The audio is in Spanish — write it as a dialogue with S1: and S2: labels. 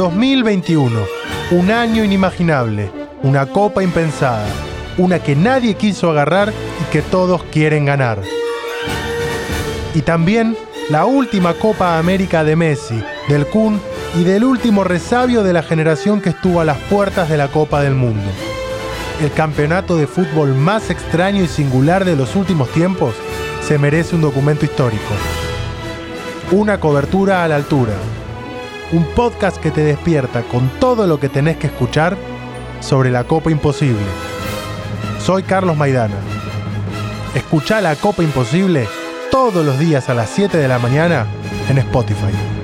S1: 2021, un año inimaginable, una copa impensada, una que nadie quiso agarrar y que todos quieren ganar. Y también la última Copa América de Messi, del Kun y del último resabio de la generación que estuvo a las puertas de la Copa del Mundo. El campeonato de fútbol más extraño y singular de los últimos tiempos se merece un documento histórico. Una cobertura a la altura. Un podcast que te despierta con todo lo que tenés que escuchar sobre la Copa Imposible. Soy Carlos Maidana. Escucha la Copa Imposible todos los días a las 7 de la mañana en Spotify.